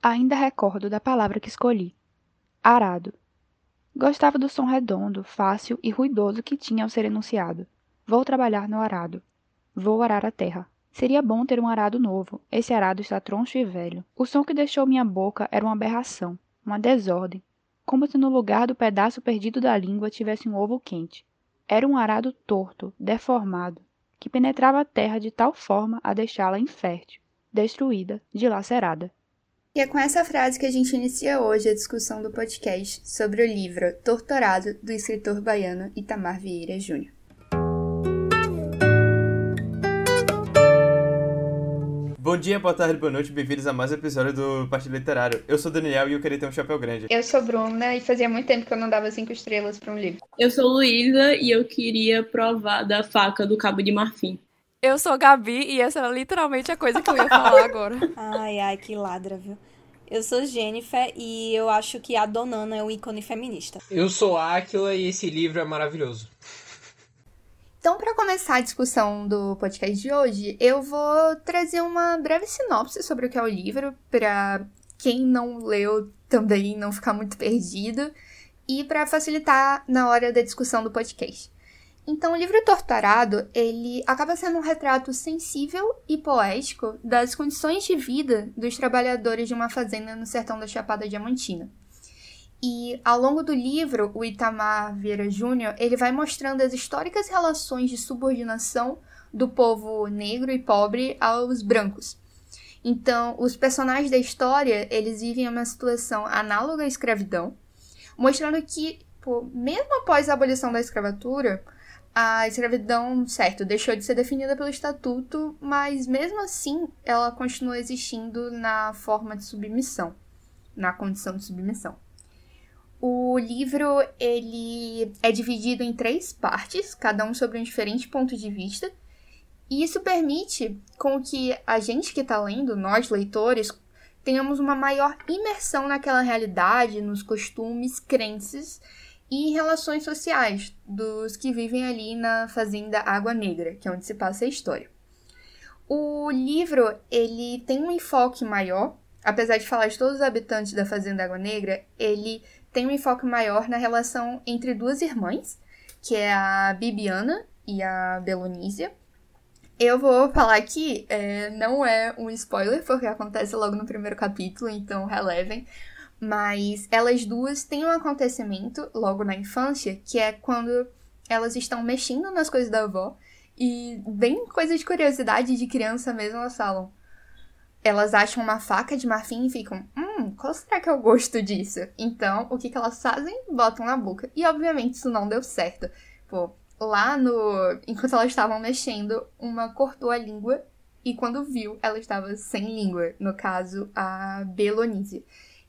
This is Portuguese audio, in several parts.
Ainda recordo da palavra que escolhi: arado. Gostava do som redondo, fácil e ruidoso que tinha ao ser enunciado. Vou trabalhar no arado. Vou arar a terra. Seria bom ter um arado novo. Esse arado está troncho e velho. O som que deixou minha boca era uma aberração, uma desordem, como se no lugar do pedaço perdido da língua tivesse um ovo quente. Era um arado torto, deformado, que penetrava a terra de tal forma a deixá-la infértil, destruída, dilacerada. E é com essa frase que a gente inicia hoje a discussão do podcast sobre o livro Torturado do escritor baiano Itamar Vieira Júnior. Bom dia, boa tarde, boa noite, bem-vindos a mais um episódio do Partido Literário. Eu sou Daniel e eu queria ter um chapéu grande. Eu sou Bruna e fazia muito tempo que eu não dava cinco estrelas para um livro. Eu sou Luísa e eu queria provar da faca do cabo de marfim. Eu sou Gabi e essa era literalmente a coisa que eu ia falar agora. ai, ai, que ladra, viu? Eu sou Jennifer e eu acho que a Donana é um ícone feminista. Eu sou Aquila e esse livro é maravilhoso. Então, para começar a discussão do podcast de hoje, eu vou trazer uma breve sinopse sobre o que é o livro, para quem não leu também não ficar muito perdido, e para facilitar na hora da discussão do podcast. Então, o livro Torturado, ele acaba sendo um retrato sensível e poético das condições de vida dos trabalhadores de uma fazenda no sertão da Chapada Diamantina. E ao longo do livro, o Itamar Vieira Júnior, ele vai mostrando as históricas relações de subordinação do povo negro e pobre aos brancos. Então, os personagens da história, eles vivem uma situação análoga à escravidão, mostrando que, pô, mesmo após a abolição da escravatura, a escravidão, certo, deixou de ser definida pelo estatuto, mas mesmo assim ela continua existindo na forma de submissão, na condição de submissão. O livro ele é dividido em três partes, cada um sobre um diferente ponto de vista, e isso permite com que a gente que está lendo, nós leitores, tenhamos uma maior imersão naquela realidade, nos costumes, crenças e relações sociais dos que vivem ali na fazenda Água Negra, que é onde se passa a história. O livro ele tem um enfoque maior, apesar de falar de todos os habitantes da fazenda Água Negra, ele tem um enfoque maior na relação entre duas irmãs, que é a Bibiana e a Belonísia. Eu vou falar aqui, é, não é um spoiler, porque acontece logo no primeiro capítulo, então relevem. Mas elas duas têm um acontecimento logo na infância, que é quando elas estão mexendo nas coisas da avó. E bem coisa de curiosidade de criança mesmo, elas falam. Elas acham uma faca de marfim e ficam, hum, qual será que é o gosto disso? Então, o que, que elas fazem? Botam na boca. E obviamente isso não deu certo. Pô, lá no. Enquanto elas estavam mexendo, uma cortou a língua e quando viu, ela estava sem língua. No caso, a Belonísia.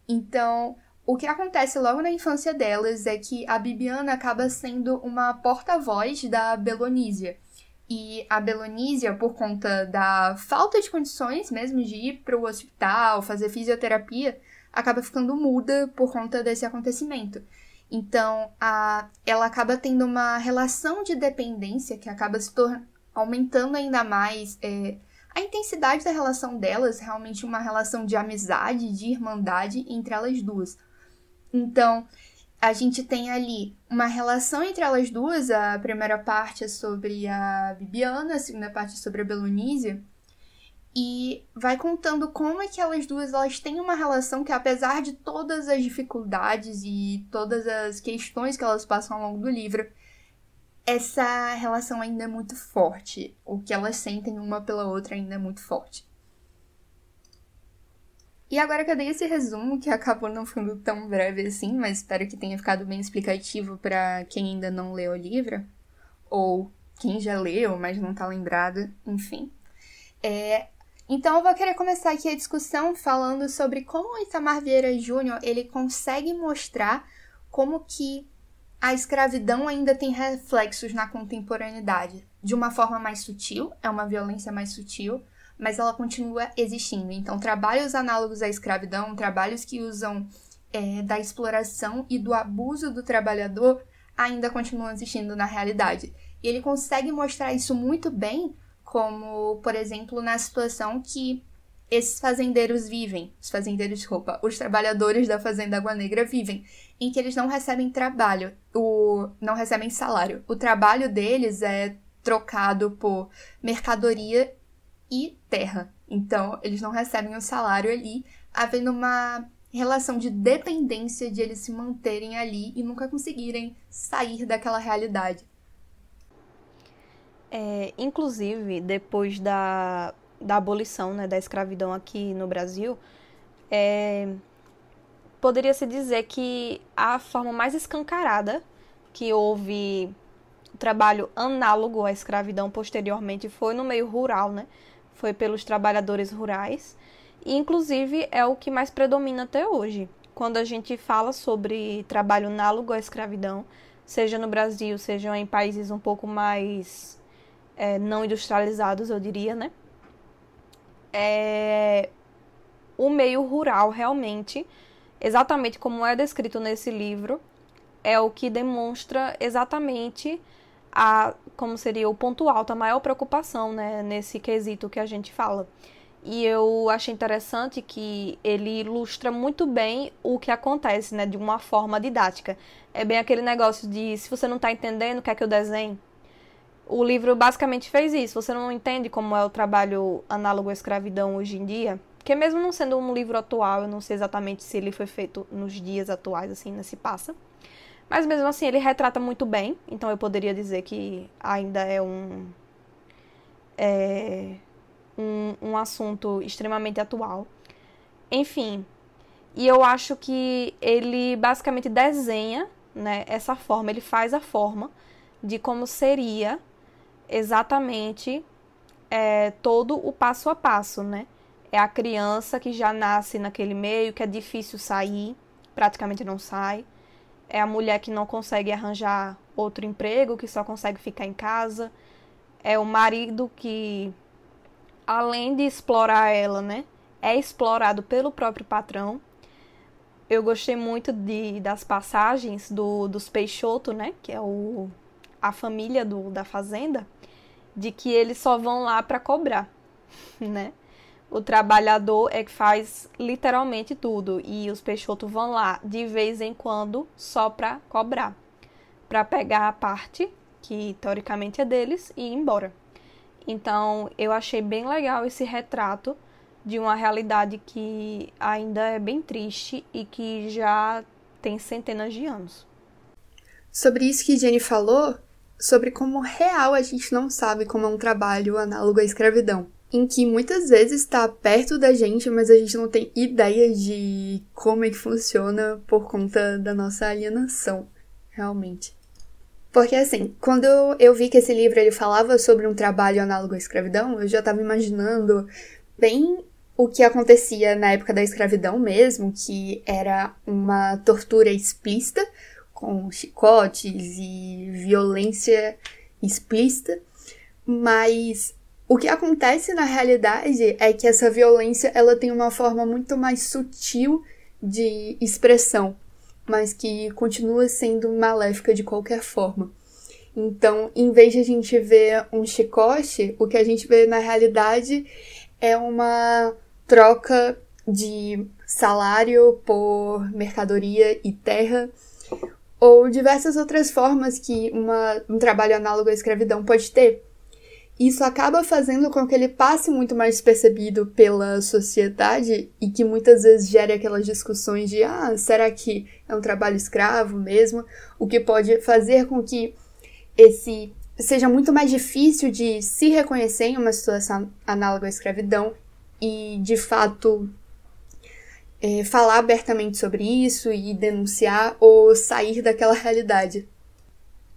Então, o que acontece logo na infância delas é que a Bibiana acaba sendo uma porta-voz da Belonísia. E a Belonísia, por conta da falta de condições mesmo de ir para o hospital, fazer fisioterapia, acaba ficando muda por conta desse acontecimento. Então, a, ela acaba tendo uma relação de dependência que acaba se aumentando ainda mais é, a intensidade da relação delas, realmente uma relação de amizade, de irmandade entre elas duas. Então, a gente tem ali uma relação entre elas duas, a primeira parte é sobre a Bibiana, a segunda parte é sobre a Belonísia, e vai contando como é que elas duas elas têm uma relação que apesar de todas as dificuldades e todas as questões que elas passam ao longo do livro, essa relação ainda é muito forte. O que elas sentem uma pela outra ainda é muito forte. E agora que eu dei esse resumo, que acabou não ficando tão breve assim, mas espero que tenha ficado bem explicativo para quem ainda não leu o livro, ou quem já leu, mas não tá lembrado, enfim. É, então eu vou querer começar aqui a discussão falando sobre como o Itamar Vieira Júnior ele consegue mostrar como que a escravidão ainda tem reflexos na contemporaneidade. De uma forma mais sutil, é uma violência mais sutil, mas ela continua existindo. Então, trabalhos análogos à escravidão, trabalhos que usam é, da exploração e do abuso do trabalhador, ainda continuam existindo na realidade. E ele consegue mostrar isso muito bem, como, por exemplo, na situação que esses fazendeiros vivem, os fazendeiros de roupa, os trabalhadores da Fazenda Água Negra vivem, em que eles não recebem trabalho, o, não recebem salário. O trabalho deles é trocado por mercadoria e terra. Então, eles não recebem o salário ali, havendo uma relação de dependência de eles se manterem ali e nunca conseguirem sair daquela realidade. É, inclusive, depois da, da abolição né, da escravidão aqui no Brasil, é, poderia-se dizer que a forma mais escancarada que houve trabalho análogo à escravidão posteriormente foi no meio rural, né? Foi pelos trabalhadores rurais. E, inclusive, é o que mais predomina até hoje. Quando a gente fala sobre trabalho análogo à escravidão, seja no Brasil, seja em países um pouco mais é, não industrializados, eu diria, né? É, o meio rural realmente, exatamente como é descrito nesse livro, é o que demonstra exatamente a como seria o ponto alto, a maior preocupação, né, nesse quesito que a gente fala. E eu achei interessante que ele ilustra muito bem o que acontece, né, de uma forma didática. É bem aquele negócio de se você não está entendendo, quer que eu desenhe? O livro basicamente fez isso. Você não entende como é o trabalho análogo à escravidão hoje em dia? Porque mesmo não sendo um livro atual, eu não sei exatamente se ele foi feito nos dias atuais, assim, nesse passa. Mas mesmo assim, ele retrata muito bem. Então eu poderia dizer que ainda é um. É, um, um assunto extremamente atual. Enfim. E eu acho que ele basicamente desenha né, essa forma, ele faz a forma de como seria exatamente é, todo o passo a passo, né? É a criança que já nasce naquele meio, que é difícil sair, praticamente não sai. É a mulher que não consegue arranjar outro emprego, que só consegue ficar em casa. É o marido que, além de explorar ela, né, é explorado pelo próprio patrão. Eu gostei muito de, das passagens do, dos Peixoto, né, que é o, a família do, da fazenda de que eles só vão lá para cobrar, né? O trabalhador é que faz literalmente tudo e os Peixoto vão lá de vez em quando só para cobrar, para pegar a parte que teoricamente é deles e ir embora. Então, eu achei bem legal esse retrato de uma realidade que ainda é bem triste e que já tem centenas de anos. Sobre isso que Jenny falou, sobre como real a gente não sabe como é um trabalho análogo à escravidão. Em que muitas vezes está perto da gente, mas a gente não tem ideia de como é que funciona por conta da nossa alienação, realmente. Porque assim, quando eu vi que esse livro ele falava sobre um trabalho análogo à escravidão, eu já estava imaginando bem o que acontecia na época da escravidão mesmo, que era uma tortura explícita, com chicotes e violência explícita, mas o que acontece na realidade é que essa violência ela tem uma forma muito mais sutil de expressão, mas que continua sendo maléfica de qualquer forma. Então, em vez de a gente ver um chicote, o que a gente vê na realidade é uma troca de salário por mercadoria e terra, ou diversas outras formas que uma, um trabalho análogo à escravidão pode ter. Isso acaba fazendo com que ele passe muito mais despercebido pela sociedade e que muitas vezes gere aquelas discussões de ah, será que é um trabalho escravo mesmo? O que pode fazer com que esse seja muito mais difícil de se reconhecer em uma situação análoga à escravidão e de fato é, falar abertamente sobre isso e denunciar ou sair daquela realidade.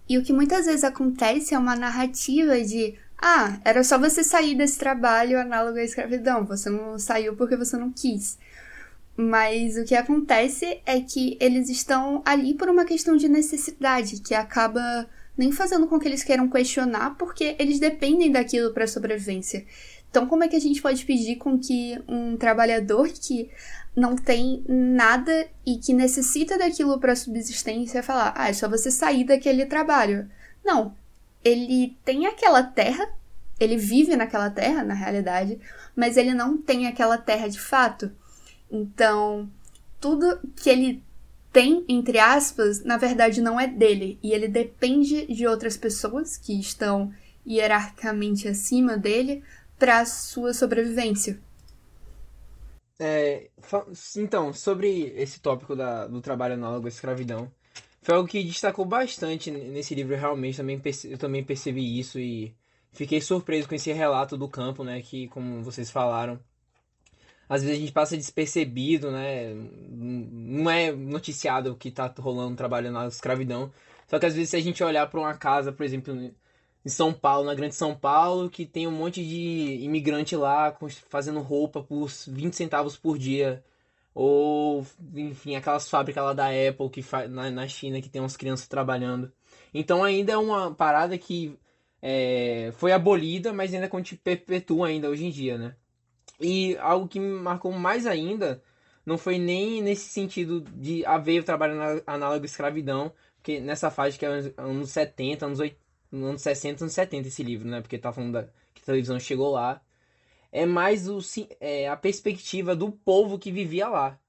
E o que muitas vezes acontece é uma narrativa de ah, era só você sair desse trabalho análogo à escravidão, você não saiu porque você não quis. Mas o que acontece é que eles estão ali por uma questão de necessidade, que acaba nem fazendo com que eles queiram questionar, porque eles dependem daquilo para sobrevivência. Então, como é que a gente pode pedir com que um trabalhador que não tem nada e que necessita daquilo para subsistência falar, ah, é só você sair daquele trabalho. Não. Ele tem aquela terra, ele vive naquela terra, na realidade, mas ele não tem aquela terra de fato. Então, tudo que ele tem, entre aspas, na verdade não é dele. E ele depende de outras pessoas que estão hierarquicamente acima dele para sua sobrevivência. É, então, sobre esse tópico da, do trabalho análogo à escravidão, foi algo que destacou bastante nesse livro. Realmente, também eu também percebi isso e fiquei surpreso com esse relato do campo, né? Que, como vocês falaram, às vezes a gente passa despercebido, né? Não é noticiado que tá rolando trabalho na escravidão. Só que às vezes se a gente olhar para uma casa, por exemplo, em São Paulo, na Grande São Paulo, que tem um monte de imigrante lá fazendo roupa por 20 centavos por dia. Ou, enfim, aquelas fábricas lá da Apple que na, na China que tem umas crianças trabalhando. Então ainda é uma parada que é, foi abolida, mas ainda perpetua ainda hoje em dia, né? E algo que me marcou mais ainda não foi nem nesse sentido de haver o trabalho análogo à escravidão, porque nessa fase que é anos 70, anos 80, anos 60, anos 70 esse livro, né? Porque tá falando da, que a televisão chegou lá é mais o, é, a perspectiva do povo que vivia lá.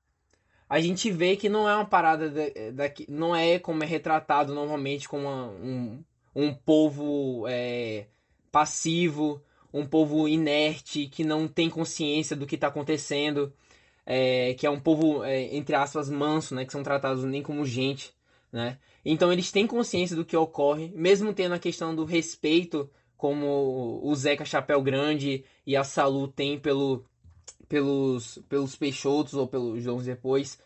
A gente vê que não é uma parada daqui, não é como é retratado normalmente como um, um povo é, passivo, um povo inerte, que não tem consciência do que está acontecendo, é, que é um povo, é, entre aspas, manso, né, que são tratados nem como gente. Né? Então eles têm consciência do que ocorre, mesmo tendo a questão do respeito como o Zeca Chapéu Grande e a Salu tem pelo, pelos, pelos Peixotos ou pelos Jones depois,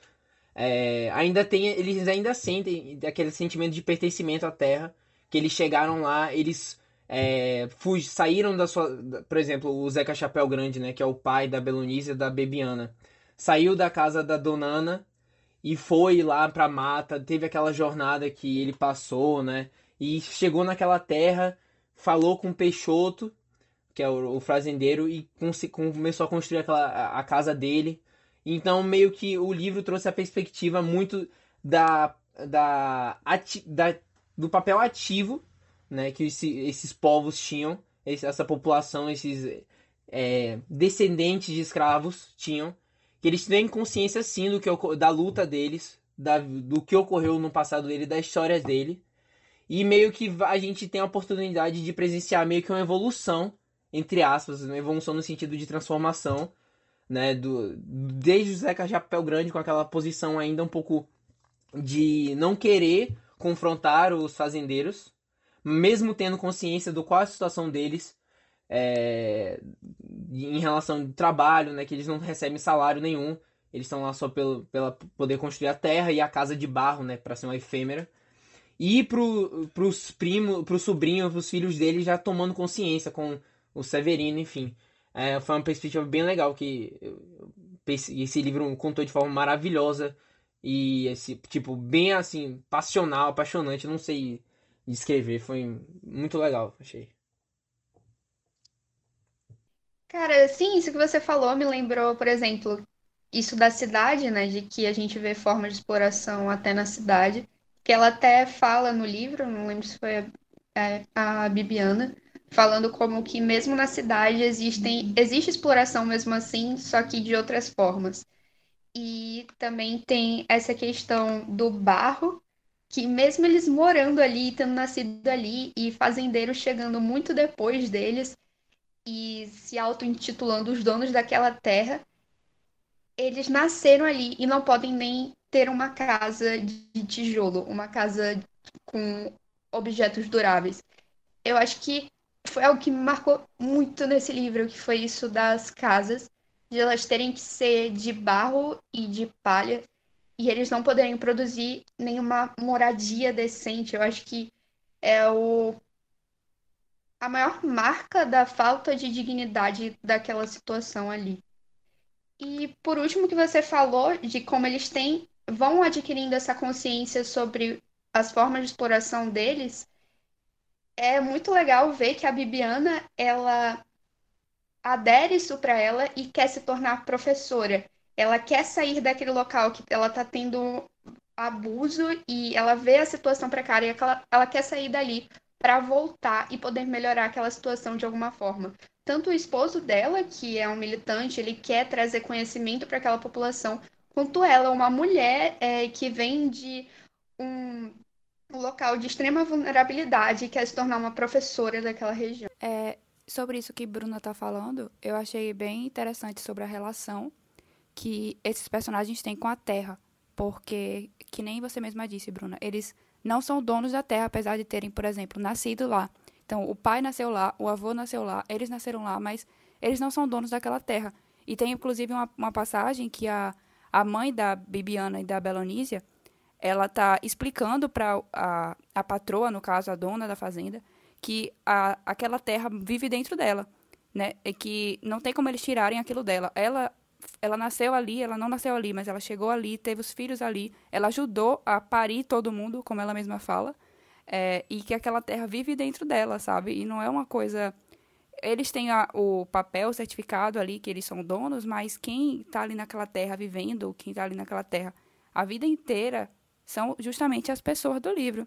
é, ainda tem, eles ainda sentem aquele sentimento de pertencimento à terra, que eles chegaram lá, eles é, saíram da sua, por exemplo, o Zeca Chapéu Grande, né, que é o pai da Belonísia e da Bebiana, saiu da casa da Donana e foi lá pra mata, teve aquela jornada que ele passou, né, e chegou naquela terra falou com o Peixoto, que é o, o fazendeiro, e começou a construir aquela, a, a, casa dele. Então, meio que o livro trouxe a perspectiva muito da, da, ati, da do papel ativo né, que esse, esses povos tinham, essa população, esses é, descendentes de escravos tinham, que eles têm consciência sim do que, da luta deles, da, do que ocorreu no passado dele, da história dele, e meio que a gente tem a oportunidade de presenciar meio que uma evolução, entre aspas, uma evolução no sentido de transformação, né? Do, desde o Zeca Chapéu Grande com aquela posição ainda um pouco de não querer confrontar os fazendeiros, mesmo tendo consciência do qual é a situação deles é, em relação ao trabalho, né? Que eles não recebem salário nenhum, eles estão lá só pelo pela poder construir a terra e a casa de barro, né? Para ser uma efêmera e pro, pros primos, pro sobrinho, pros filhos dele já tomando consciência com o Severino, enfim. É, foi uma perspectiva bem legal que esse livro contou de forma maravilhosa e esse tipo bem assim passional, apaixonante, não sei descrever, foi muito legal, achei. Cara, sim, isso que você falou me lembrou, por exemplo, isso da cidade, né, de que a gente vê formas de exploração até na cidade que ela até fala no livro, não lembro se foi a, é, a Bibiana, falando como que mesmo na cidade existem, existe exploração mesmo assim, só que de outras formas. E também tem essa questão do barro, que mesmo eles morando ali, tendo nascido ali, e fazendeiros chegando muito depois deles, e se auto-intitulando os donos daquela terra, eles nasceram ali e não podem nem ter uma casa de tijolo, uma casa com objetos duráveis. Eu acho que foi algo que me marcou muito nesse livro, que foi isso das casas, de elas terem que ser de barro e de palha, e eles não poderem produzir nenhuma moradia decente. Eu acho que é o a maior marca da falta de dignidade daquela situação ali. E por último que você falou de como eles têm vão adquirindo essa consciência sobre as formas de exploração deles, é muito legal ver que a Bibiana, ela adere isso para ela e quer se tornar professora. Ela quer sair daquele local que ela está tendo abuso e ela vê a situação precária e ela, ela quer sair dali para voltar e poder melhorar aquela situação de alguma forma. Tanto o esposo dela, que é um militante, ele quer trazer conhecimento para aquela população, quanto ela, uma mulher é, que vem de um, local de extrema vulnerabilidade e quer se tornar uma professora daquela região. É, sobre isso que Bruna tá falando, eu achei bem interessante sobre a relação que esses personagens têm com a Terra. Porque, que nem você mesma disse, Bruna, eles não são donos da Terra, apesar de terem, por exemplo, nascido lá. Então, o pai nasceu lá, o avô nasceu lá, eles nasceram lá, mas eles não são donos daquela terra. E tem, inclusive, uma, uma passagem que a, a mãe da Bibiana e da Belonísia, ela tá explicando para a, a patroa, no caso, a dona da fazenda, que a, aquela terra vive dentro dela, né? E que não tem como eles tirarem aquilo dela. Ela ela nasceu ali, ela não nasceu ali, mas ela chegou ali, teve os filhos ali, ela ajudou a parir todo mundo, como ela mesma fala, é, e que aquela terra vive dentro dela, sabe? E não é uma coisa. Eles têm a, o papel, o certificado ali, que eles são donos, mas quem está ali naquela terra vivendo, quem está ali naquela terra a vida inteira, são justamente as pessoas do livro.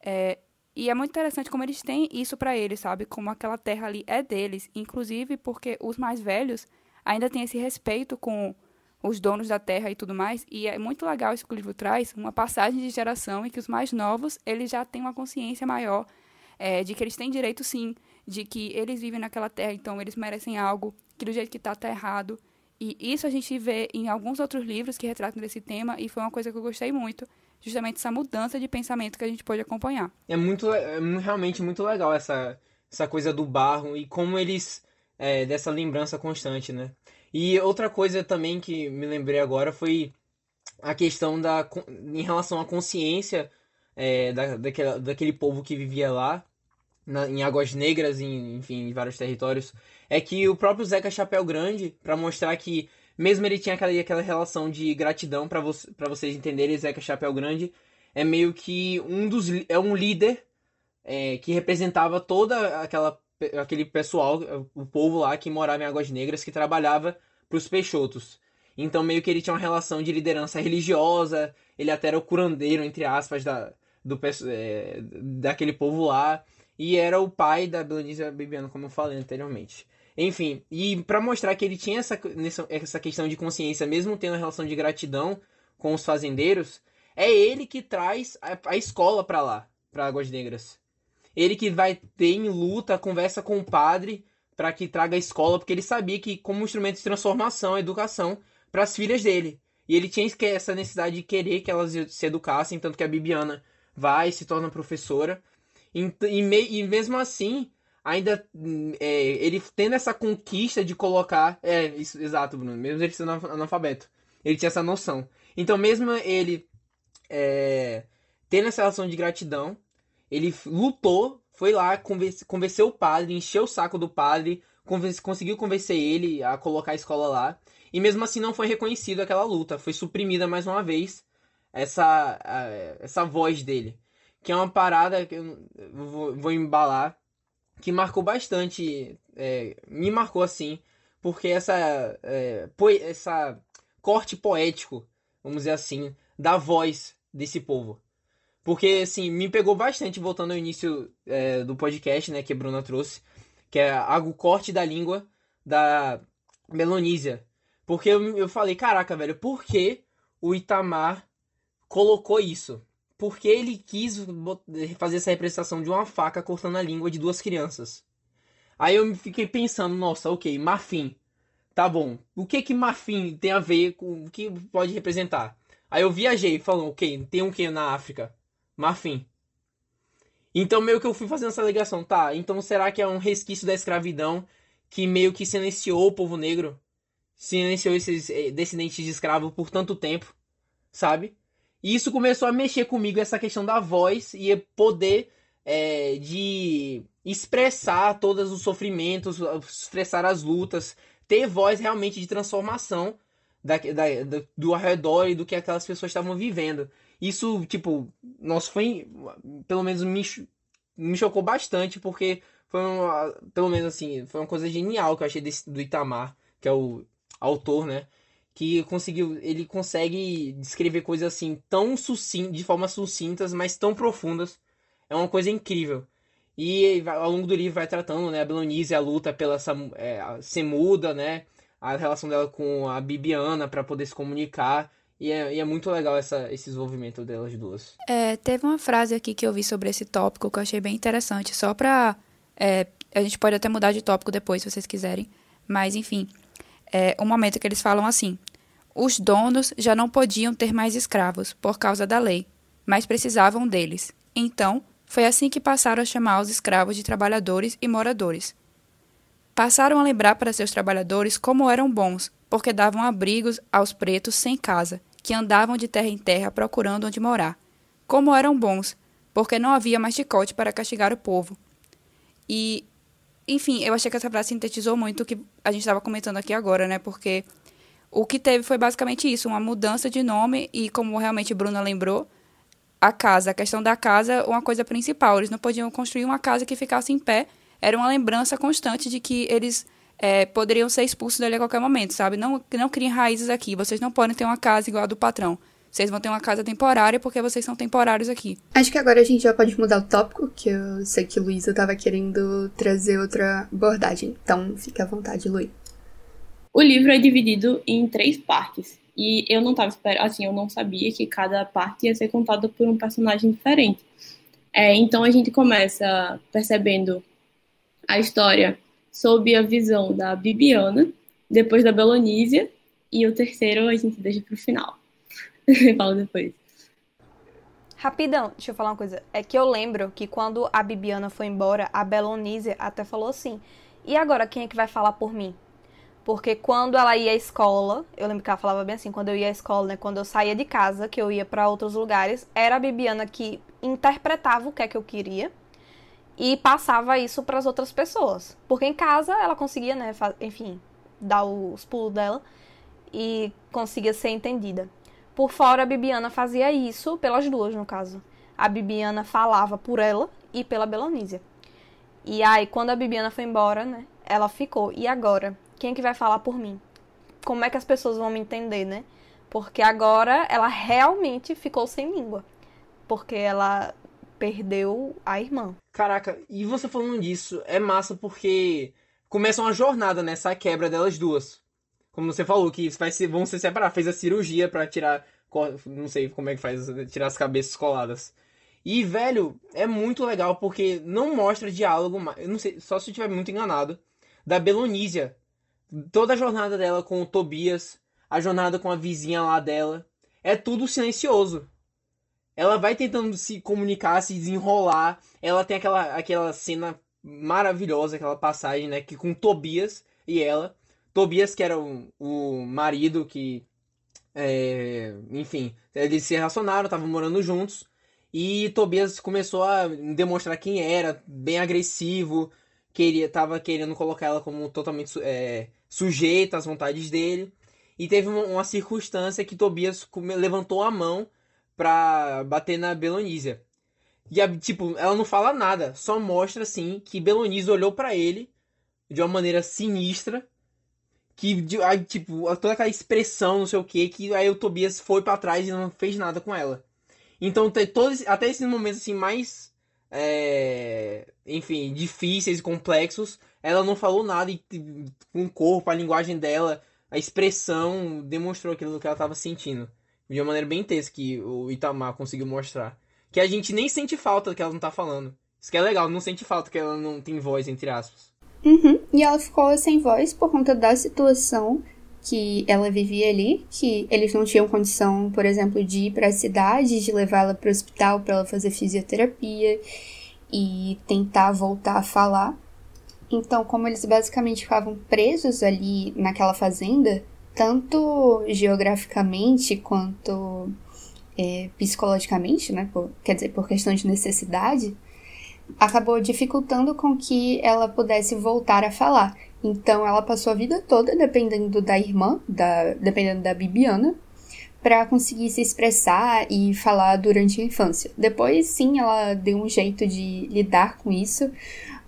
É, e é muito interessante como eles têm isso para eles, sabe? Como aquela terra ali é deles, inclusive porque os mais velhos ainda têm esse respeito com os donos da terra e tudo mais. E é muito legal isso que o livro traz, uma passagem de geração em que os mais novos, eles já têm uma consciência maior é, de que eles têm direito sim, de que eles vivem naquela terra, então eles merecem algo, que do jeito que está tá errado. E isso a gente vê em alguns outros livros que retratam desse tema, e foi uma coisa que eu gostei muito, justamente essa mudança de pensamento que a gente pôde acompanhar. É muito, é realmente muito legal essa, essa coisa do barro e como eles, é, dessa lembrança constante, né? E outra coisa também que me lembrei agora foi a questão da em relação à consciência é, da, daquele, daquele povo que vivia lá na, em Águas Negras, em, enfim, em vários territórios, é que o próprio Zeca Chapéu Grande, para mostrar que mesmo ele tinha aquela, aquela relação de gratidão para vo, vocês entenderem, Zeca Chapéu Grande é meio que um dos é um líder é, que representava toda aquela aquele pessoal, o povo lá que morava em Águas Negras, que trabalhava para os Peixotos. Então meio que ele tinha uma relação de liderança religiosa, ele até era o curandeiro, entre aspas, da, do, é, daquele povo lá. E era o pai da Belonísia Bibiano, como eu falei anteriormente. Enfim, e para mostrar que ele tinha essa, essa questão de consciência, mesmo tendo a relação de gratidão com os fazendeiros, é ele que traz a, a escola para lá, para Águas Negras. Ele que vai ter em luta, conversa com o padre para que traga a escola, porque ele sabia que como instrumento de transformação, educação para as filhas dele. E ele tinha essa necessidade de querer que elas se educassem, tanto que a Bibiana vai se torna professora. E, e, e mesmo assim, ainda é, ele tendo essa conquista de colocar. É, isso, exato, Bruno. Mesmo ele sendo analfabeto. Ele tinha essa noção. Então, mesmo ele é, tendo essa relação de gratidão, ele lutou, foi lá, convence, convenceu o padre, encheu o saco do padre, convence, conseguiu convencer ele a colocar a escola lá. E mesmo assim não foi reconhecido aquela luta, foi suprimida mais uma vez essa, essa voz dele. Que é uma parada que eu vou, vou embalar, que marcou bastante, é, me marcou assim, porque essa, é, essa corte poético, vamos dizer assim, da voz desse povo. Porque, assim, me pegou bastante, voltando ao início é, do podcast, né, que a Bruna trouxe, que é o corte da língua da Melonísia. Porque eu, eu falei, caraca, velho, por que o Itamar colocou isso? Porque ele quis fazer essa representação de uma faca cortando a língua de duas crianças. Aí eu fiquei pensando, nossa, ok, marfim. Tá bom. O que que marfim tem a ver com o que pode representar? Aí eu viajei falando, ok, tem um que na África? Marfim. Então meio que eu fui fazendo essa ligação, tá? Então será que é um resquício da escravidão que meio que silenciou o povo negro? Silenciou esses eh, descendentes de escravo por tanto tempo, sabe? E isso começou a mexer comigo, essa questão da voz e poder é, de expressar todos os sofrimentos, expressar as lutas, ter voz realmente de transformação da, da, do arredor e do que aquelas pessoas estavam vivendo. Isso, tipo, nossa, foi. Pelo menos me, me chocou bastante, porque foi uma, pelo menos assim, foi uma coisa genial que eu achei desse, do Itamar, que é o autor, né? Que conseguiu. Ele consegue descrever coisas assim tão sucintas, de forma sucintas, mas tão profundas. É uma coisa incrível. E ao longo do livro vai tratando, né, a Belonise, a luta pela é, ser muda, né, a relação dela com a Bibiana para poder se comunicar. E é, e é, muito legal essa, esse desenvolvimento delas duas. É, teve uma frase aqui que eu vi sobre esse tópico que eu achei bem interessante. Só pra. É, a gente pode até mudar de tópico depois, se vocês quiserem. Mas, enfim. É um momento que eles falam assim: Os donos já não podiam ter mais escravos por causa da lei, mas precisavam deles. Então, foi assim que passaram a chamar os escravos de trabalhadores e moradores. Passaram a lembrar para seus trabalhadores como eram bons, porque davam abrigos aos pretos sem casa que andavam de terra em terra procurando onde morar. Como eram bons, porque não havia mais chicote para castigar o povo. E, enfim, eu achei que essa frase sintetizou muito o que a gente estava comentando aqui agora, né? Porque o que teve foi basicamente isso, uma mudança de nome e, como realmente Bruna lembrou, a casa, a questão da casa, uma coisa principal. Eles não podiam construir uma casa que ficasse em pé. Era uma lembrança constante de que eles é, poderiam ser expulsos dali a qualquer momento, sabe? Não, não criem raízes aqui. Vocês não podem ter uma casa igual a do patrão. Vocês vão ter uma casa temporária porque vocês são temporários aqui. Acho que agora a gente já pode mudar o tópico, que eu sei que Luísa estava querendo trazer outra abordagem. Então, fique à vontade, Luí. O livro é dividido em três partes. E eu não estava esperando, assim, eu não sabia que cada parte ia ser contada por um personagem diferente. É, então a gente começa percebendo a história sob a visão da Bibiana, depois da Belonísia, e o terceiro a gente deixa pro final. Falo depois. Rapidão, deixa eu falar uma coisa. É que eu lembro que quando a Bibiana foi embora, a Belonísia até falou assim: e agora quem é que vai falar por mim? Porque quando ela ia à escola, eu lembro que ela falava bem assim, quando eu ia à escola, né, quando eu saía de casa, que eu ia para outros lugares, era a Bibiana que interpretava o que é que eu queria e passava isso para as outras pessoas. Porque em casa ela conseguia, né, enfim, dar os pulos dela e conseguia ser entendida. Por fora, a Bibiana fazia isso pelas duas, no caso. A Bibiana falava por ela e pela Belonísia. E aí, quando a Bibiana foi embora, né, ela ficou. E agora? Quem é que vai falar por mim? Como é que as pessoas vão me entender, né? Porque agora ela realmente ficou sem língua. Porque ela perdeu a irmã. Caraca, e você falando disso, é massa porque começa uma jornada nessa quebra delas duas. Como você falou, que vai ser, vão se separar. Fez a cirurgia para tirar. Não sei como é que faz, tirar as cabeças coladas. E, velho, é muito legal porque não mostra diálogo, eu não sei, só se eu estiver muito enganado, da Belonísia. Toda a jornada dela com o Tobias, a jornada com a vizinha lá dela, é tudo silencioso ela vai tentando se comunicar, se desenrolar. Ela tem aquela, aquela cena maravilhosa, aquela passagem, né? Que com Tobias e ela. Tobias, que era o, o marido que. É, enfim, eles se relacionaram, estavam morando juntos. E Tobias começou a demonstrar quem era, bem agressivo, queria, tava querendo colocar ela como totalmente é, sujeita às vontades dele. E teve uma, uma circunstância que Tobias levantou a mão pra bater na Belonísia. E, a, tipo, ela não fala nada, só mostra, assim, que Belonísia olhou para ele de uma maneira sinistra, que, de, aí, tipo, toda aquela expressão, não sei o que, que aí o Tobias foi para trás e não fez nada com ela. Então, tem todos, até esses momentos, assim, mais, é, enfim, difíceis e complexos, ela não falou nada e, com o corpo, a linguagem dela, a expressão, demonstrou aquilo que ela estava sentindo de uma maneira bem intensa que o Itamar conseguiu mostrar. Que a gente nem sente falta que ela não tá falando. Isso que é legal, não sente falta que ela não tem voz, entre aspas. Uhum. E ela ficou sem voz por conta da situação que ela vivia ali, que eles não tinham condição, por exemplo, de ir para a cidade, de levá-la para o hospital para ela fazer fisioterapia e tentar voltar a falar. Então, como eles basicamente ficavam presos ali naquela fazenda, tanto geograficamente quanto é, psicologicamente, né? Por, quer dizer, por questão de necessidade, acabou dificultando com que ela pudesse voltar a falar. Então, ela passou a vida toda dependendo da irmã, da, dependendo da Bibiana, para conseguir se expressar e falar durante a infância. Depois, sim, ela deu um jeito de lidar com isso,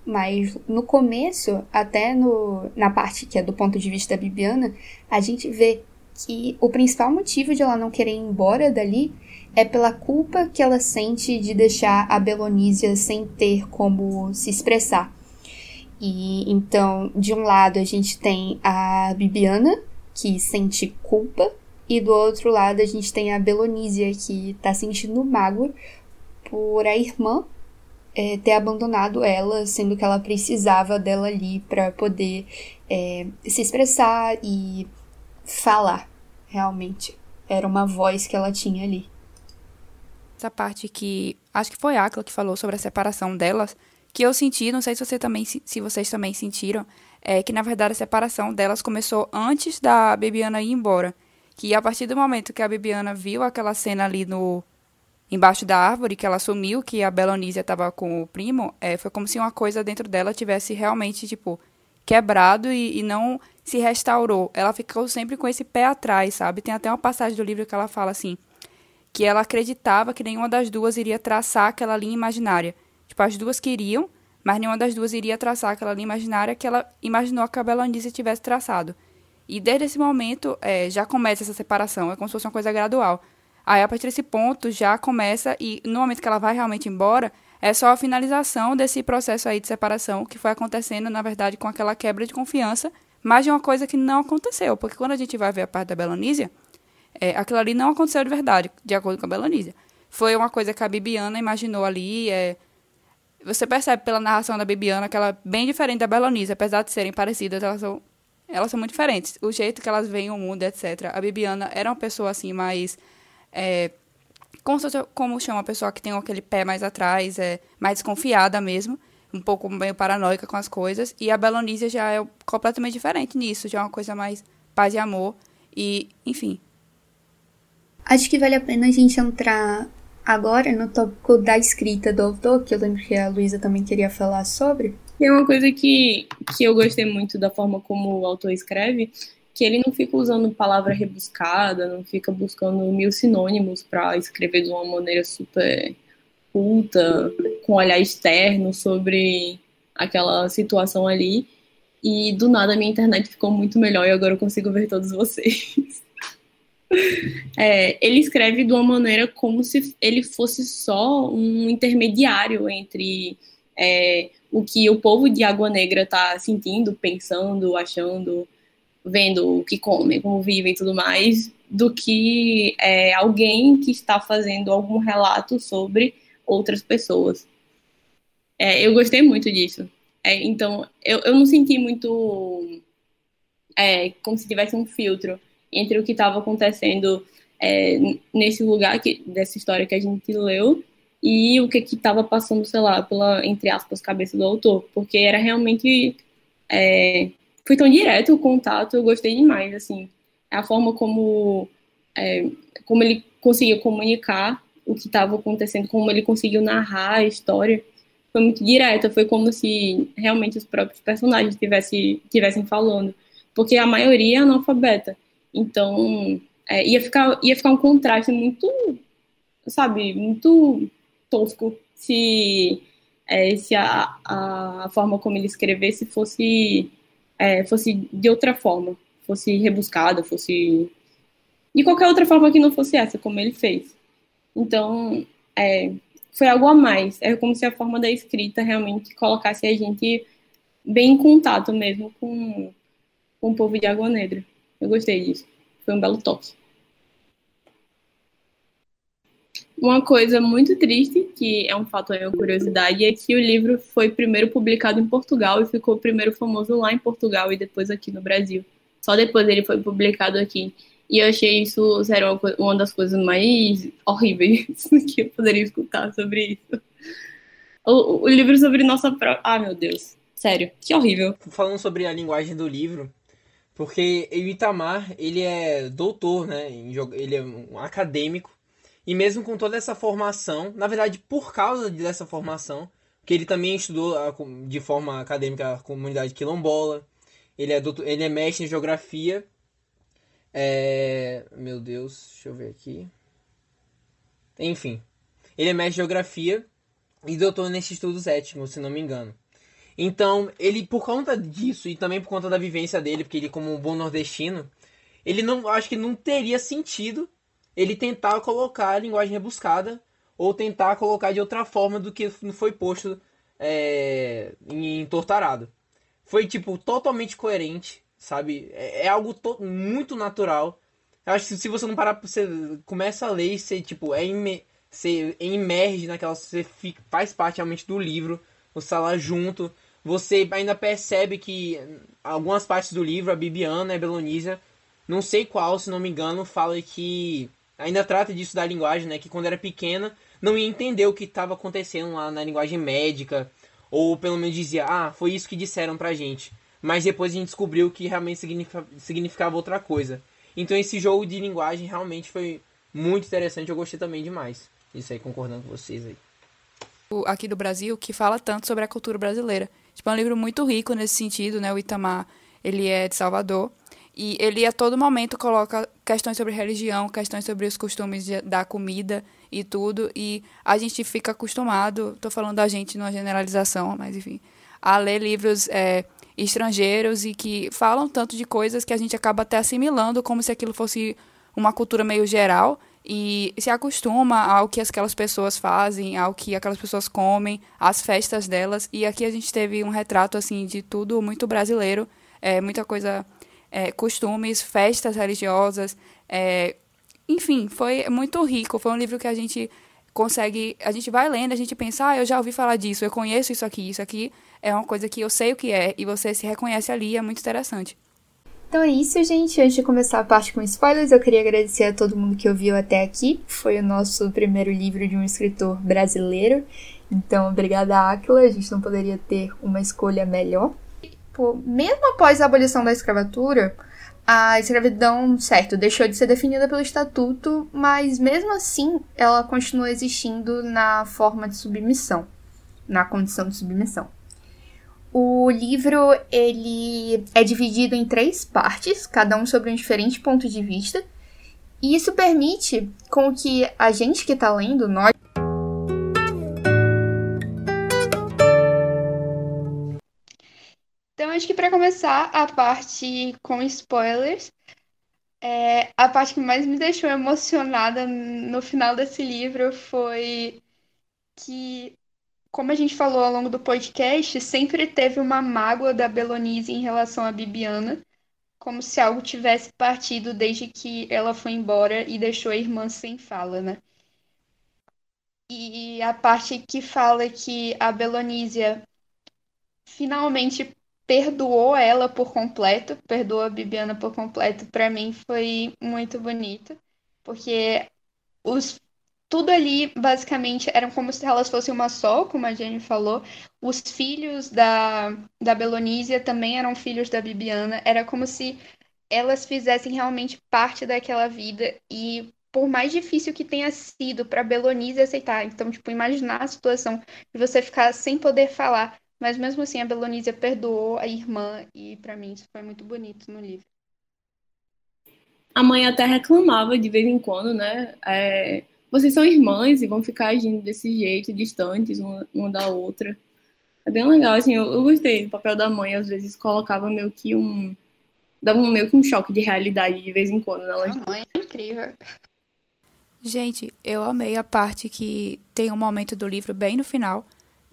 mas no começo, até no, na parte que é do ponto de vista da Bibiana, a gente vê que o principal motivo de ela não querer ir embora dali é pela culpa que ela sente de deixar a Belonísia sem ter como se expressar. E então, de um lado a gente tem a Bibiana, que sente culpa, e do outro lado a gente tem a Belonísia, que tá sentindo mágoa por a irmã é, ter abandonado ela, sendo que ela precisava dela ali para poder é, se expressar e falar, realmente. Era uma voz que ela tinha ali. Essa parte que acho que foi a Akla que falou sobre a separação delas, que eu senti, não sei se, você também, se vocês também sentiram, é que na verdade a separação delas começou antes da Bebiana ir embora. Que a partir do momento que a Bebiana viu aquela cena ali no embaixo da árvore, que ela assumiu que a Belonísia estava com o primo, é, foi como se uma coisa dentro dela tivesse realmente, tipo, quebrado e, e, não se restaurou. Ela ficou sempre com esse pé atrás, sabe? Tem até uma passagem do livro que ela fala assim, que ela acreditava que nenhuma das duas iria traçar aquela linha imaginária. Tipo, as duas queriam, mas nenhuma das duas iria traçar aquela linha imaginária que ela imaginou que a Belonísia tivesse traçado. E desde esse momento é, já começa essa separação, é como se fosse uma coisa gradual. Aí, a partir desse ponto, já começa, e no momento que ela vai realmente embora, é só a finalização desse processo aí de separação que foi acontecendo, na verdade, com aquela quebra de confiança, mas de uma coisa que não aconteceu. Porque quando a gente vai ver a parte da Belonísia, é, aquilo ali não aconteceu de verdade, de acordo com a Belonísia. Foi uma coisa que a Bibiana imaginou ali. É, você percebe pela narração da Bibiana que ela é bem diferente da Belonísia, apesar de serem parecidas, elas são, elas são muito diferentes. O jeito que elas veem o mundo, etc. A Bibiana era uma pessoa assim mais é, como, como chama a pessoa que tem aquele pé mais atrás, é mais desconfiada mesmo, um pouco meio paranoica com as coisas, e a Belonísia já é completamente diferente nisso, já é uma coisa mais paz e amor, e enfim. Acho que vale a pena a gente entrar agora no tópico da escrita do autor, que eu lembro que a Luísa também queria falar sobre. É uma coisa que, que eu gostei muito da forma como o autor escreve, que ele não fica usando palavra rebuscada, não fica buscando mil sinônimos para escrever de uma maneira super culta, com olhar externo sobre aquela situação ali. E do nada a minha internet ficou muito melhor e agora eu consigo ver todos vocês. É, ele escreve de uma maneira como se ele fosse só um intermediário entre é, o que o povo de Água Negra está sentindo, pensando, achando, vendo o que comem, como vivem e tudo mais, do que é, alguém que está fazendo algum relato sobre outras pessoas. É, eu gostei muito disso. É, então, eu, eu não senti muito é, como se tivesse um filtro entre o que estava acontecendo é, nesse lugar que, dessa história que a gente leu e o que estava passando, sei lá, pela, entre aspas, cabeça do autor, porque era realmente é, foi tão direto o contato, eu gostei demais, assim, a forma como, é, como ele conseguiu comunicar o que estava acontecendo, como ele conseguiu narrar a história, foi muito direta, foi como se realmente os próprios personagens tivessem, tivessem falando, porque a maioria é analfabeta, então é, ia, ficar, ia ficar um contraste muito, sabe, muito tosco se, é, se a, a forma como ele escrevesse fosse é, fosse de outra forma, fosse rebuscada, fosse de qualquer outra forma que não fosse essa, como ele fez. Então, é, foi algo a mais. É como se a forma da escrita realmente colocasse a gente bem em contato mesmo com, com o povo de Água Negra. Eu gostei disso. Foi um belo toque. Uma coisa muito triste, que é um fato aí, uma curiosidade, é que o livro foi primeiro publicado em Portugal e ficou primeiro famoso lá em Portugal e depois aqui no Brasil. Só depois ele foi publicado aqui. E eu achei isso, sério, uma das coisas mais horríveis que eu poderia escutar sobre isso. O, o livro sobre nossa própria. Ah, meu Deus. Sério, que horrível. Falando sobre a linguagem do livro, porque o Itamar, ele é doutor, né? Ele é um acadêmico e mesmo com toda essa formação, na verdade, por causa dessa formação, que ele também estudou de forma acadêmica a comunidade quilombola, ele é, doutor, ele é mestre em geografia. É... Meu Deus, deixa eu ver aqui. Enfim, ele é mestre em geografia e doutor nesses estudos étnicos, se não me engano. Então, ele, por conta disso e também por conta da vivência dele, porque ele, como um bom nordestino, ele não acho que não teria sentido ele tentar colocar a linguagem rebuscada ou tentar colocar de outra forma do que foi posto é, em Tortarado. Foi tipo totalmente coerente, sabe? É, é algo muito natural. Eu acho que se você não parar, você começa a ler e você tipo é você emerge naquela, você fica, faz parte realmente do livro, você está lá junto, você ainda percebe que algumas partes do livro, a Bibiana e a Belonísia, não sei qual, se não me engano, fala que ainda trata disso da linguagem, né? Que quando era pequena não ia entender o que estava acontecendo lá na linguagem médica, ou pelo menos dizia, ah, foi isso que disseram pra gente. Mas depois a gente descobriu que realmente significa, significava outra coisa. Então esse jogo de linguagem realmente foi muito interessante, eu gostei também demais. Isso aí, concordando com vocês aí. Aqui do Brasil, que fala tanto sobre a cultura brasileira. Tipo, é um livro muito rico nesse sentido, né? O Itamar, ele é de Salvador. E ele a todo momento coloca questões sobre religião, questões sobre os costumes de, da comida e tudo. E a gente fica acostumado, estou falando da gente numa generalização, mas enfim, a ler livros é, estrangeiros e que falam tanto de coisas que a gente acaba até assimilando como se aquilo fosse uma cultura meio geral e se acostuma ao que aquelas pessoas fazem, ao que aquelas pessoas comem, às festas delas. E aqui a gente teve um retrato assim de tudo muito brasileiro, é, muita coisa, é, costumes, festas religiosas, é, enfim, foi muito rico. Foi um livro que a gente consegue, a gente vai lendo, a gente pensa, ah, eu já ouvi falar disso, eu conheço isso aqui, isso aqui é uma coisa que eu sei o que é e você se reconhece ali, é muito interessante. Então é isso, gente. Antes de começar a parte com spoilers, eu queria agradecer a todo mundo que ouviu até aqui. Foi o nosso primeiro livro de um escritor brasileiro. Então, obrigada, Aquila. A gente não poderia ter uma escolha melhor. Pô, mesmo após a abolição da escravatura, a escravidão, certo, deixou de ser definida pelo estatuto, mas mesmo assim ela continua existindo na forma de submissão, na condição de submissão. O livro ele é dividido em três partes, cada um sobre um diferente ponto de vista, e isso permite com que a gente que está lendo, nós Então, acho que para começar a parte com spoilers, é, a parte que mais me deixou emocionada no final desse livro foi que como a gente falou ao longo do podcast, sempre teve uma mágoa da Belonise em relação à Bibiana, como se algo tivesse partido desde que ela foi embora e deixou a irmã sem fala, né? E a parte que fala que a Belonísia finalmente perdoou ela por completo, perdoou a Bibiana por completo, para mim foi muito bonito, porque os tudo ali basicamente eram como se elas fossem uma só, como a Jenny falou. Os filhos da, da Belonísia também eram filhos da Bibiana. Era como se elas fizessem realmente parte daquela vida. E por mais difícil que tenha sido para Belonísia aceitar, então, tipo, imaginar a situação de você ficar sem poder falar. Mas mesmo assim, a Belonísia perdoou a irmã. E para mim isso foi muito bonito no livro. A mãe até reclamava de vez em quando, né? É vocês são irmãs e vão ficar agindo desse jeito, distantes uma, uma da outra. É bem legal, assim, eu, eu, gostei do papel da mãe, às vezes colocava meio que um. dava um, meio que um choque de realidade de vez em quando. Né? A mãe é incrível. Gente, eu amei a parte que tem um momento do livro bem no final,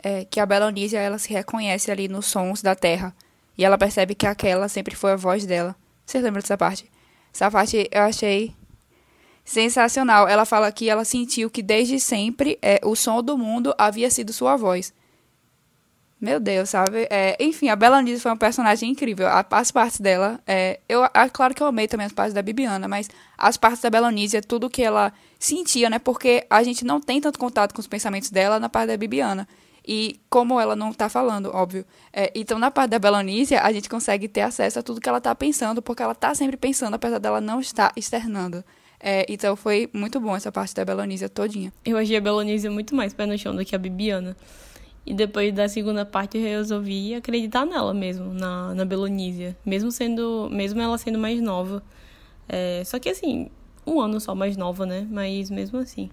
é, que a Belonísia ela se reconhece ali nos sons da terra. E ela percebe que aquela sempre foi a voz dela. Você lembra dessa parte? Essa parte eu achei sensacional. Ela fala que ela sentiu que desde sempre é, o som do mundo havia sido sua voz. Meu Deus, sabe? É, enfim, a Belanise foi uma personagem incrível. As partes dela, é, eu, é, claro que eu amei também as partes da Bibiana, mas as partes da Belanise é tudo que ela sentia, né? Porque a gente não tem tanto contato com os pensamentos dela na parte da Bibiana. E como ela não tá falando, óbvio. É, então, na parte da Belonísia, a gente consegue ter acesso a tudo que ela tá pensando, porque ela tá sempre pensando, apesar dela não estar externando. É, então foi muito bom essa parte da Belonísia todinha. Eu achei a Belonísia muito mais pé no chão do que a Bibiana. E depois da segunda parte eu resolvi acreditar nela mesmo, na, na Belonísia. Mesmo sendo. Mesmo ela sendo mais nova. É, só que assim, um ano só mais nova, né? Mas mesmo assim.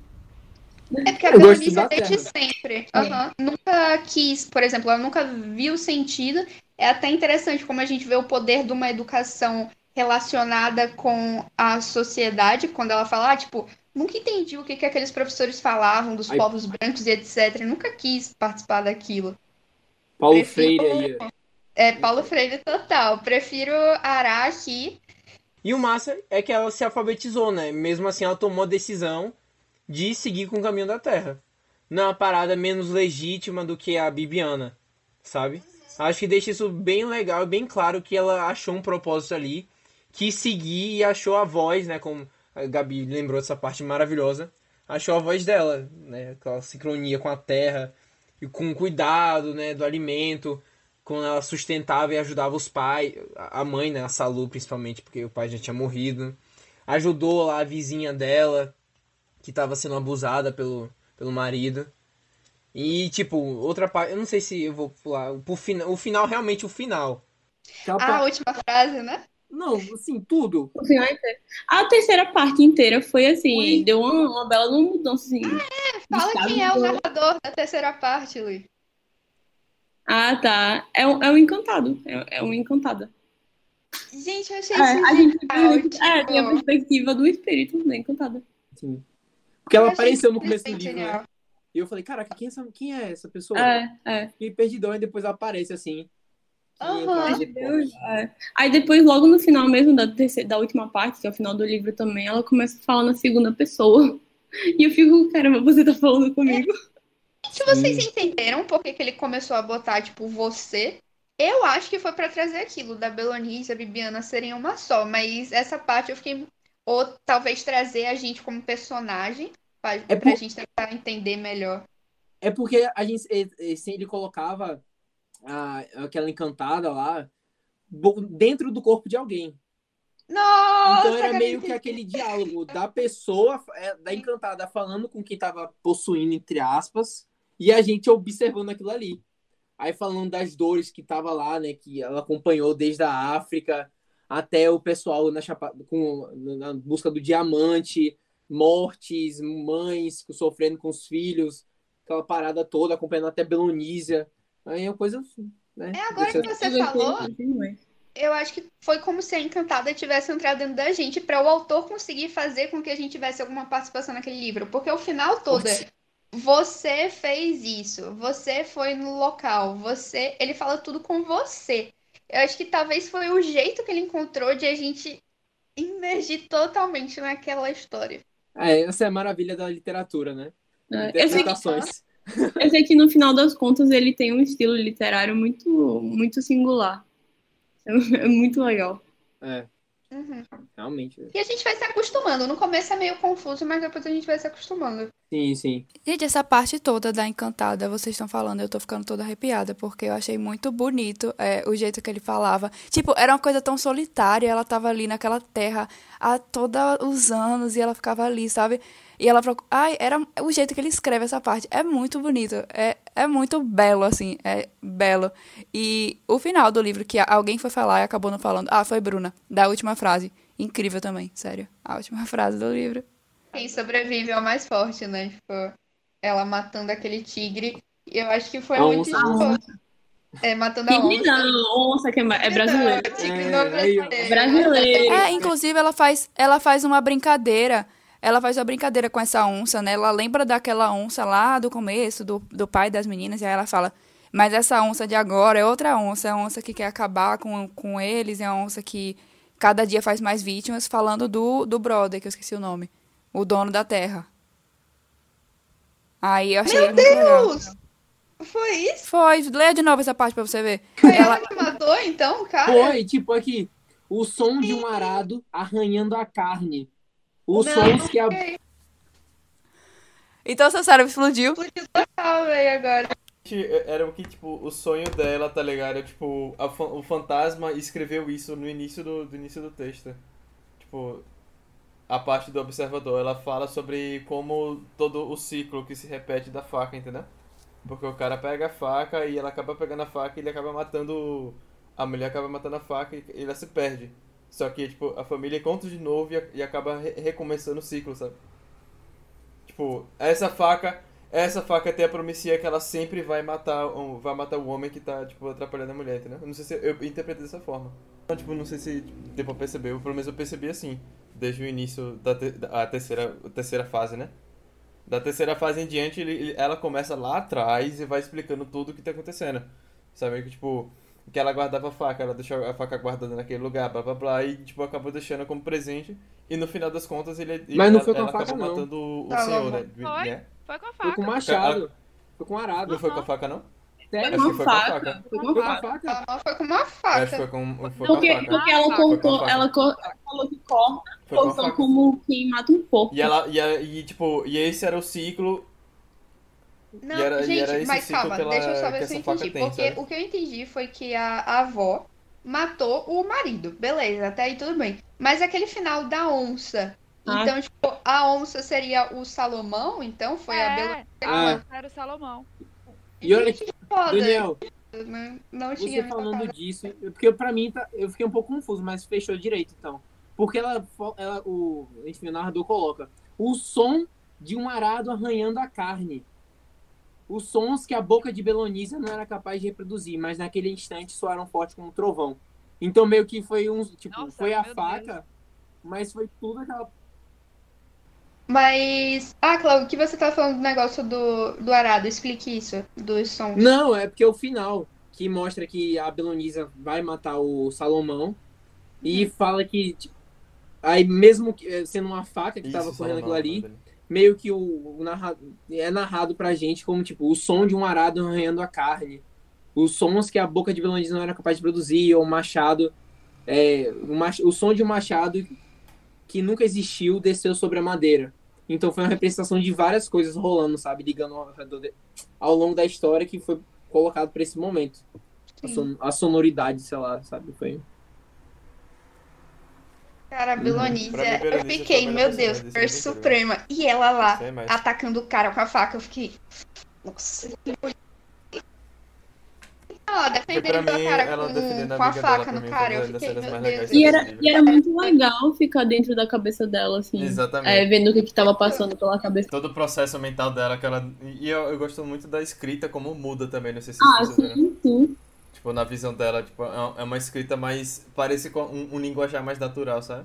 É porque a Belonísia desde sempre. Uhum. Nunca quis, por exemplo, ela nunca viu sentido. É até interessante como a gente vê o poder de uma educação relacionada com a sociedade, quando ela fala, ah, tipo, nunca entendi o que, que aqueles professores falavam dos Aí- povos brancos e etc. Nunca quis participar daquilo. Paulo Prefiro- Freire aí. É Paulo Freire total. Prefiro arar aqui. E o massa é que ela se alfabetizou, né? Mesmo assim, ela tomou a decisão de seguir com o caminho da Terra. Não é uma parada menos legítima do que a Bibiana, sabe? Acho que deixa isso bem legal bem claro que ela achou um propósito ali, quis seguir e achou a voz, né? Como a Gabi lembrou dessa parte maravilhosa. Achou a voz dela, né? Aquela sincronia com a terra e com cuidado, né? Do alimento quando ela sustentava e ajudava os pais, a mãe, né, a Salu principalmente, porque o pai já tinha morrido. Ajudou lá a vizinha dela, que estava sendo abusada pelo, pelo marido. E, tipo, outra parte, eu não sei se eu vou pular, pro fina, o final, realmente o final. Ah, a última frase, né? Não, assim, tudo. O final inteiro. A terceira parte inteira foi assim, Foi. deu uma, uma bela mudança, assim. Fala Estado quem é o do- narrador da terceira parte, Luiz. Ah, tá. É um, é um encantado. É, é um encantada. Gente, eu achei É, isso a gente genial, viu, é, tem a tipo, perspectiva do espírito da encantada. Assim. Porque ela apareceu no começo do livro, né? E eu falei, caraca, quem é essa, quem é essa pessoa? É, é. E perdidão, e depois ela aparece assim. É. Aí depois, logo no final mesmo da, terceira, da última parte, que é o final do livro também, ela começa a falar na segunda pessoa. E eu fico, caramba, você tá falando comigo. Se vocês entenderam por que, que ele começou a botar, tipo, você, eu acho que foi pra trazer aquilo da Belonice e a Bibiana serem uma só, mas essa parte eu fiquei. Ou talvez trazer a gente como personagem, pra, É pra por- gente tentar entender melhor. É porque a gente, ele, ele colocava a, aquela encantada lá dentro do corpo de alguém. Nossa, Então era meio que entendi. aquele diálogo da pessoa, é, da encantada falando com quem tava possuindo, entre aspas, e a gente observando aquilo ali. Aí falando das dores que tava lá, né, que ela acompanhou desde a África até o pessoal na, chapa, com, na busca do diamante, mortes, mães sofrendo com os filhos, aquela parada toda, acompanhando até Belonísia. Aí é uma coisa, né? É, agora que você falou, eu acho que foi como se a Encantada tivesse entrado dentro da gente para o autor conseguir fazer com que a gente tivesse alguma participação naquele livro. Porque o final todo é você fez isso, você foi no local, você. Ele fala tudo com você. Eu acho que talvez foi o jeito que ele encontrou de a gente imergir totalmente naquela história. É, essa é a maravilha da literatura, né? É, Interpretações. Eu sei que no final das contas ele tem um estilo literário muito, muito singular. É muito legal. É, Uhum. realmente. E a gente vai se acostumando. No começo é meio confuso, mas depois a gente vai se acostumando. Sim, sim. Gente, essa parte toda da Encantada, vocês estão falando, eu tô ficando toda arrepiada, porque eu achei muito bonito é, o jeito que ele falava. Tipo, era uma coisa tão solitária, ela tava ali naquela terra há todos os anos e ela ficava ali, sabe? E ela procura. Ai, era o jeito que ele escreve essa parte. É muito bonito. É, é muito belo, assim. É belo. E o final do livro, que alguém foi falar e acabou não falando. Ah, foi Bruna, da última frase. Incrível também, sério. A última frase do livro. Quem sobrevive é o mais forte, né? Tipo, ela matando aquele tigre. E eu acho que foi A muito onça. É, matando a Tigre onça. não, onça que é, é brasileiro. Não, tigre É, não é brasileiro. Brasileiro. É, inclusive ela faz, ela faz uma brincadeira. Ela faz uma brincadeira com essa onça, né? Ela lembra daquela onça lá do começo, do, do pai das meninas, e aí ela fala: Mas essa onça de agora é outra onça, é a onça que quer acabar com, com eles, é a onça que cada dia faz mais vítimas, falando do, do brother, que eu esqueci o nome. O dono da terra. Aí eu achei Meu muito legal. Deus! Foi isso? Foi, leia de novo essa parte pra você ver. Foi Ela, ela que matou, então, cara? Foi, tipo aqui, o som de um arado arranhando a carne. Os Não, sons que a. então seu cérebro explodiu. Explodiu total, velho, agora. Era o que, tipo, o sonho dela, tá ligado? Tipo, a fa- o fantasma escreveu isso no início do, do início do texto. Tipo, a parte do observador, ela fala sobre como todo o ciclo que se repete da faca, entendeu? Porque o cara pega a faca e ela acaba pegando a faca e ele acaba matando. A mulher acaba matando a faca e ela se perde. Só que, tipo, a família conta de novo e, e acaba re- recomeçando o ciclo, sabe? Tipo, essa faca. Essa faca tem a promessia que ela sempre vai matar, um- vai matar o homem que tá, tipo, atrapalhando a mulher, entendeu? Eu não sei se eu interpretei dessa forma. Então, tipo, não sei se deu pra perceber, pelo menos eu percebi assim, desde o início da te a terceira, a terceira fase, né? Da terceira fase em diante, ele, ela começa lá atrás e vai explicando tudo o que tá acontecendo. Sabe? Que, tipo, que ela guardava a faca, ela deixou a faca guardada naquele lugar, blá blá blá, e, tipo, acabou deixando como presente. E no final das contas, ele. Mas não ela, foi com a ela faca, acabou não. matando o, o Tá, senhor, não, né? Foi? né? Foi com a Foi com faca. machado. Foi com arado. Não foi com a faca, não? Sério? Foi com a faca. Foi com Foi com a a faca. Ela foi com uma Acho que faca. foi com, foi Porque, faca. porque ela Ah, faca. ela, co- ela falou que corta, faca. como quem mata um porco. E ela, e, e tipo, e esse era o ciclo. Não, era- gente, mas calma, ela- deixa eu só que ver se eu entendi. tem, porque sabe? o que eu entendi foi que a, a avó matou o marido. Beleza, até aí tudo bem. Mas aquele final da onça. Ah. Então, tipo, a onça seria o Salomão, então foi a Bela. É, Ah. era o Salomão. E olha que, Foda. Daniel, Não, não você falando disso, porque pra mim tá, eu fiquei um pouco confuso, mas fechou direito então. Porque ela, ela o, enfim, o narrador coloca o som de um arado arranhando a carne. Os sons que a boca de Belonísia não era capaz de reproduzir, mas naquele instante soaram forte como um trovão. Então meio que foi um, tipo, Nossa, foi a faca, mas foi tudo aquela Mas. Ah, Cláudio, que você tá falando do negócio do, do arado? Explique isso, dos sons. Não, é porque é o final que mostra que a Belonisa vai matar o Salomão e fala que tipo, aí mesmo que, eh, sendo uma faca que Isso, tava correndo aquilo ali, dele. meio que o, o narra- é narrado pra gente como tipo o som de um arado arranhando a carne, os sons que a boca de Belonisa não era capaz de produzir ou o machado, é, o, mach- o som de um machado que nunca existiu desceu sobre a madeira. Então foi uma representação de várias coisas rolando, sabe, ligando ao, ao longo da história que foi colocado pra esse momento. A, son- a sonoridade, sei lá, sabe, foi Cara, a Pra Belonísia, mim, eu fiquei, meu Deus, inteiro, Suprema. E ela lá, atacando o cara com a faca, eu fiquei. Nossa, que bonito. Ela defendendo mim, o cara ela com, a faca no mim, cara. Eu fiquei, meu Deus. E era, e muito legal ficar dentro da cabeça dela, assim. Exatamente. É, vendo o que, que tava passando pela cabeça. Todo o processo mental dela, que ela. E eu, eu gosto muito da escrita, como muda também, não sei se Ah, vocês viram. sim, sim. Tipo, na visão dela, tipo, é é uma escrita mais. Parece com um, um linguajar mais natural, sabe?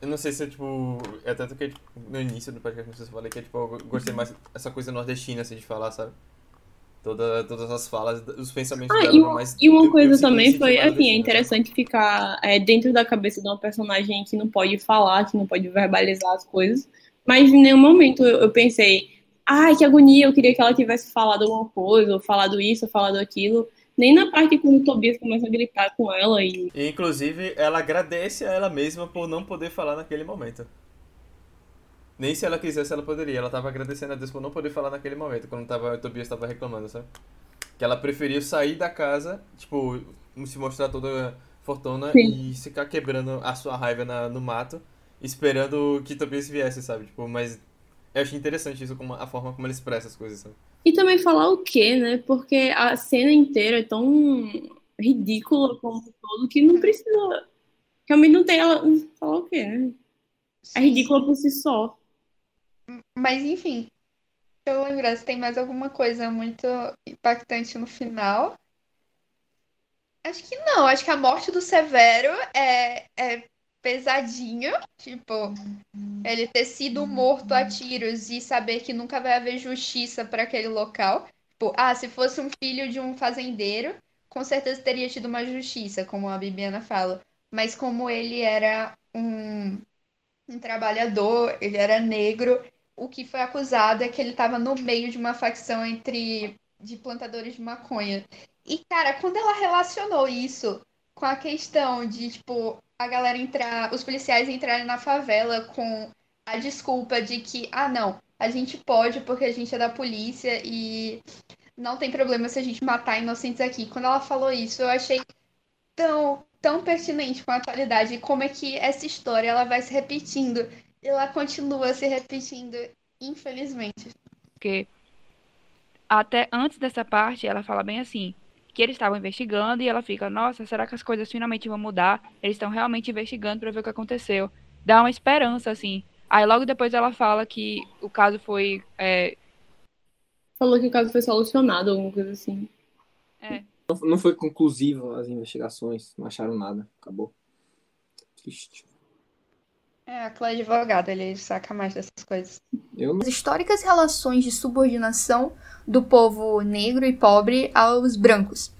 Eu não sei se, tipo. É tanto que tipo, no início do podcast, não sei se eu falei que tipo, eu gostei mais essa coisa nordestina, assim, de falar, sabe? Toda, todas as falas, os pensamentos Ah, dela e uma, mais. e uma eu- eu coisa sinto também foi, assim, é nordestino, interessante ficar é, dentro da cabeça de uma personagem que não pode falar, que não pode verbalizar as coisas, mas em nenhum momento eu, eu pensei, ai, que agonia, eu queria que ela tivesse falado alguma coisa, ou falado isso, ou falado aquilo. Nem na parte quando o Tobias começa a gritar com ela e E, inclusive, ela agradece a ela mesma por não poder falar naquele momento. Nem se ela quisesse, ela poderia. Ela tava agradecendo a Deus por não poder falar naquele momento, quando tava, o Tobias tava reclamando, sabe? Que ela preferiu sair da casa, tipo, se mostrar toda fortuna Sim. e ficar quebrando a sua raiva na- no mato, esperando que Tobias viesse, sabe? Tipo, mas eu achei interessante isso, como, a forma como ele expressa as coisas, sabe? E também falar o quê, né? Porque a cena inteira é tão ridícula como um todo que não precisa. Realmente não tem ela. Falar o quê, né? É ridícula por si só. Mas enfim, deixa eu lembrar se tem mais alguma coisa muito impactante no final. Acho que não, acho que a morte do Severo é, é pesadinho. Tipo, ele ter sido morto a tiros e saber que nunca vai haver justiça para aquele local. Tipo, ah, se fosse um filho de um fazendeiro, com certeza teria tido uma justiça, como a Bibiana fala. Mas como ele era um, um trabalhador, ele era negro, o que foi acusado é que ele estava no meio de uma facção entre de plantadores de maconha. E, cara, quando ela relacionou isso com a questão de, tipo, a galera entrar, os policiais entrarem na favela com a desculpa de que, ah, não, a gente pode porque a gente é da polícia e não tem problema se a gente matar inocentes aqui. Quando ela falou isso, eu achei tão, tão pertinente com a atualidade como é que essa história ela vai se repetindo. E ela continua se repetindo, infelizmente. Porque até antes dessa parte, ela fala bem assim, que eles estavam investigando e ela fica, nossa, será que as coisas finalmente vão mudar? Eles estão realmente investigando para ver o que aconteceu. Dá uma esperança, assim. Aí logo depois ela fala que o caso foi. é, Falou que o caso foi solucionado, alguma coisa assim. Não, não foi conclusivo as investigações, não acharam nada. Acabou. Triste. É, aquele advogado, ele saca mais dessas coisas. Eu não As históricas relações de subordinação do povo negro e pobre aos brancos.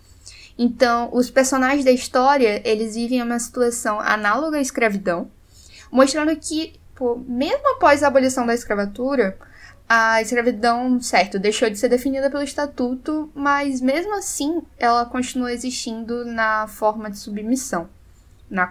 Então, os personagens da história, eles vivem uma situação análoga à escravidão, mostrando que, pô, mesmo após a abolição da escravatura, a escravidão, certo, deixou de ser definida pelo estatuto, mas mesmo assim ela continua existindo na forma de submissão, na